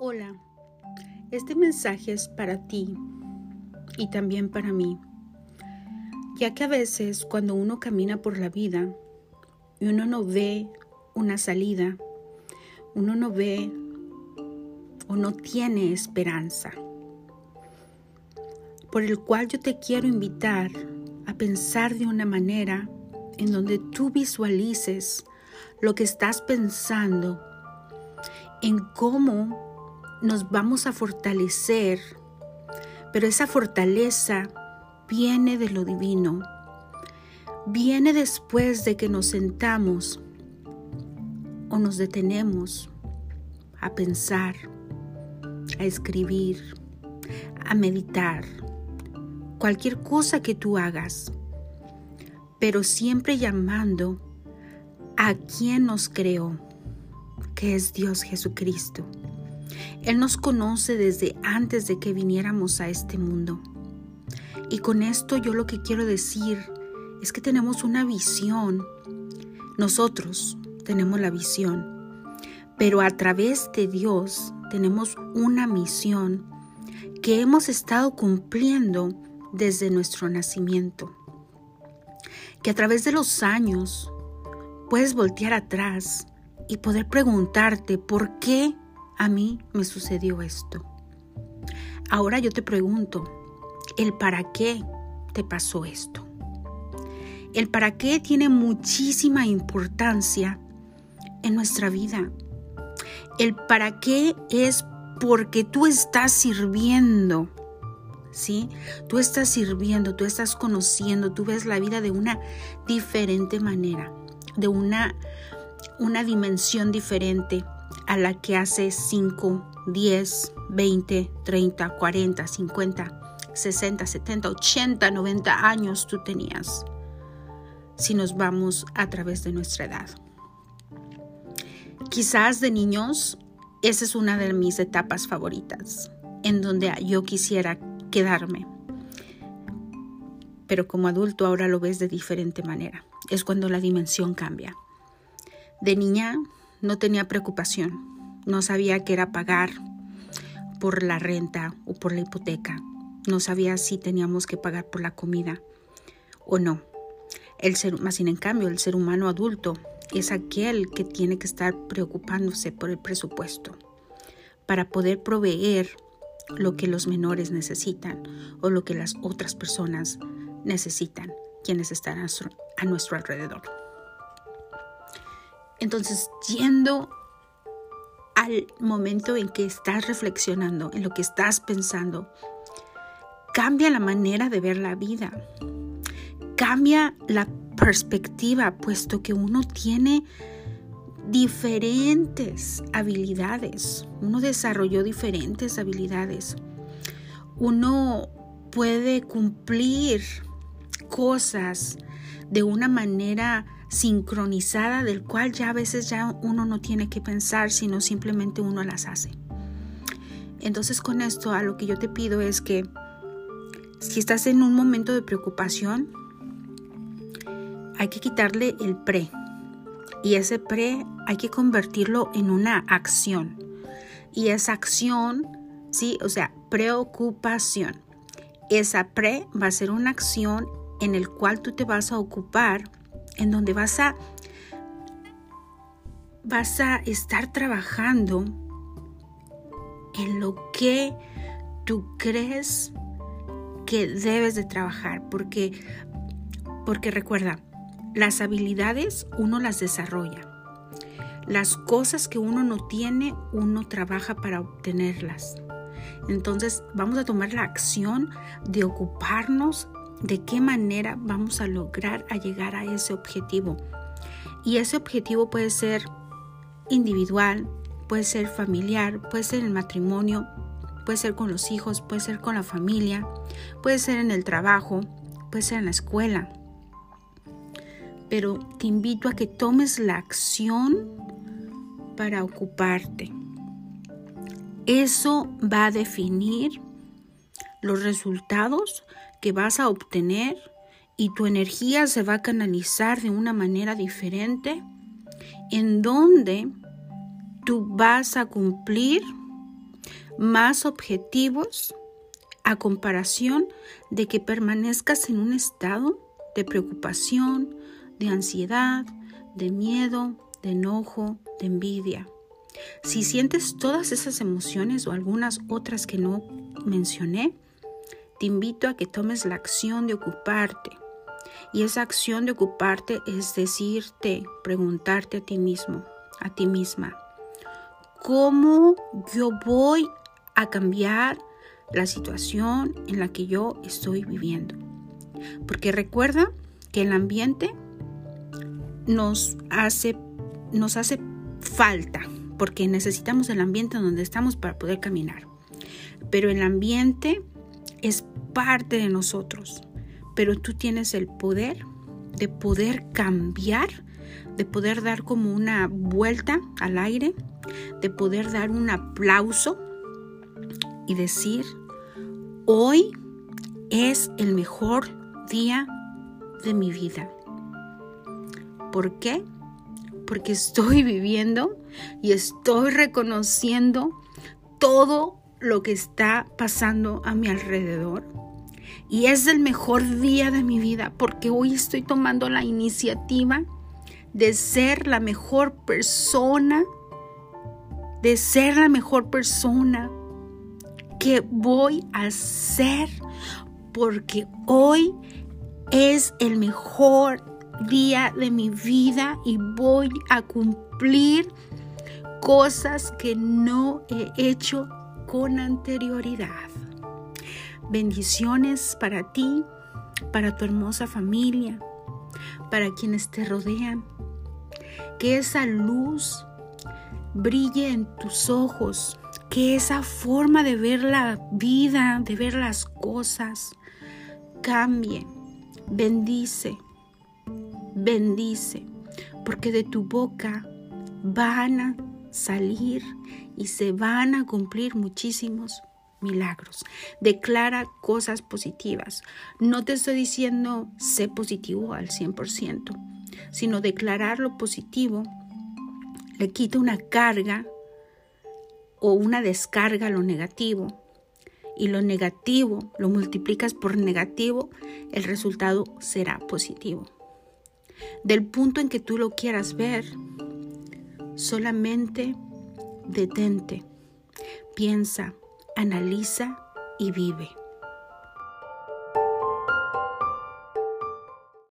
Hola, este mensaje es para ti y también para mí, ya que a veces cuando uno camina por la vida y uno no ve una salida, uno no ve o no tiene esperanza, por el cual yo te quiero invitar a pensar de una manera en donde tú visualices lo que estás pensando, en cómo nos vamos a fortalecer, pero esa fortaleza viene de lo divino. Viene después de que nos sentamos o nos detenemos a pensar, a escribir, a meditar, cualquier cosa que tú hagas, pero siempre llamando a quien nos creó, que es Dios Jesucristo. Él nos conoce desde antes de que viniéramos a este mundo. Y con esto yo lo que quiero decir es que tenemos una visión. Nosotros tenemos la visión, pero a través de Dios tenemos una misión que hemos estado cumpliendo desde nuestro nacimiento. Que a través de los años puedes voltear atrás y poder preguntarte por qué a mí me sucedió esto. Ahora yo te pregunto, ¿el para qué te pasó esto? El para qué tiene muchísima importancia en nuestra vida. El para qué es porque tú estás sirviendo. ¿Sí? Tú estás sirviendo, tú estás conociendo, tú ves la vida de una diferente manera, de una una dimensión diferente a la que hace 5, 10, 20, 30, 40, 50, 60, 70, 80, 90 años tú tenías si nos vamos a través de nuestra edad. Quizás de niños, esa es una de mis etapas favoritas, en donde yo quisiera quedarme. Pero como adulto ahora lo ves de diferente manera. Es cuando la dimensión cambia. De niña no tenía preocupación, no sabía qué era pagar por la renta o por la hipoteca, no sabía si teníamos que pagar por la comida o no. El ser, más sin en cambio, el ser humano adulto es aquel que tiene que estar preocupándose por el presupuesto para poder proveer lo que los menores necesitan o lo que las otras personas necesitan, quienes están a nuestro alrededor. Entonces, yendo al momento en que estás reflexionando, en lo que estás pensando, cambia la manera de ver la vida. Cambia la perspectiva, puesto que uno tiene diferentes habilidades. Uno desarrolló diferentes habilidades. Uno puede cumplir cosas de una manera sincronizada del cual ya a veces ya uno no tiene que pensar, sino simplemente uno las hace. Entonces con esto a lo que yo te pido es que si estás en un momento de preocupación, hay que quitarle el pre. Y ese pre hay que convertirlo en una acción. Y esa acción, sí, o sea, preocupación. Esa pre va a ser una acción en el cual tú te vas a ocupar en donde vas a vas a estar trabajando en lo que tú crees que debes de trabajar, porque porque recuerda, las habilidades uno las desarrolla. Las cosas que uno no tiene, uno trabaja para obtenerlas. Entonces, vamos a tomar la acción de ocuparnos de qué manera vamos a lograr a llegar a ese objetivo. Y ese objetivo puede ser individual, puede ser familiar, puede ser el matrimonio, puede ser con los hijos, puede ser con la familia, puede ser en el trabajo, puede ser en la escuela. Pero te invito a que tomes la acción para ocuparte. Eso va a definir los resultados que vas a obtener y tu energía se va a canalizar de una manera diferente en donde tú vas a cumplir más objetivos a comparación de que permanezcas en un estado de preocupación, de ansiedad, de miedo, de enojo, de envidia. Si sientes todas esas emociones o algunas otras que no mencioné, te invito a que tomes la acción de ocuparte. Y esa acción de ocuparte es decirte, preguntarte a ti mismo, a ti misma, ¿cómo yo voy a cambiar la situación en la que yo estoy viviendo? Porque recuerda que el ambiente nos hace, nos hace falta, porque necesitamos el ambiente donde estamos para poder caminar. Pero el ambiente es parte de nosotros, pero tú tienes el poder de poder cambiar, de poder dar como una vuelta al aire, de poder dar un aplauso y decir, hoy es el mejor día de mi vida. ¿Por qué? Porque estoy viviendo y estoy reconociendo todo lo que está pasando a mi alrededor. Y es el mejor día de mi vida porque hoy estoy tomando la iniciativa de ser la mejor persona, de ser la mejor persona que voy a ser porque hoy es el mejor día de mi vida y voy a cumplir cosas que no he hecho con anterioridad. Bendiciones para ti, para tu hermosa familia, para quienes te rodean. Que esa luz brille en tus ojos, que esa forma de ver la vida, de ver las cosas, cambie. Bendice, bendice, porque de tu boca van a salir y se van a cumplir muchísimos milagros. Declara cosas positivas. No te estoy diciendo sé positivo al 100%, sino declarar lo positivo le quita una carga o una descarga a lo negativo. Y lo negativo lo multiplicas por negativo, el resultado será positivo. Del punto en que tú lo quieras ver, solamente detente, piensa, analiza y vive.